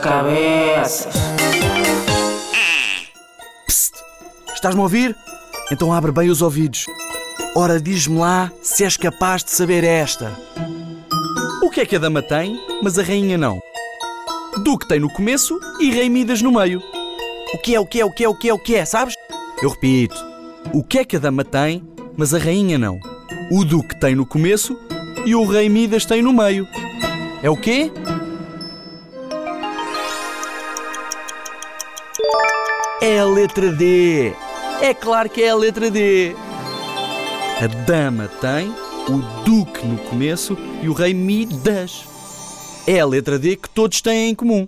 cabeças. Psst! Estás-me a ouvir? Então abre bem os ouvidos. Ora, diz-me lá se és capaz de saber esta. O que é que a dama tem, mas a rainha não? Duque tem no começo e rei Midas no meio. O que é, o que é, o que é, o que é, o que é, sabes? Eu repito. O que é que a dama tem, mas a rainha não? O duque tem no começo e o rei Midas tem no meio. É o quê? É a letra D. É claro que é a letra D. A dama tem o duque no começo e o rei Midas. É a letra D que todos têm em comum.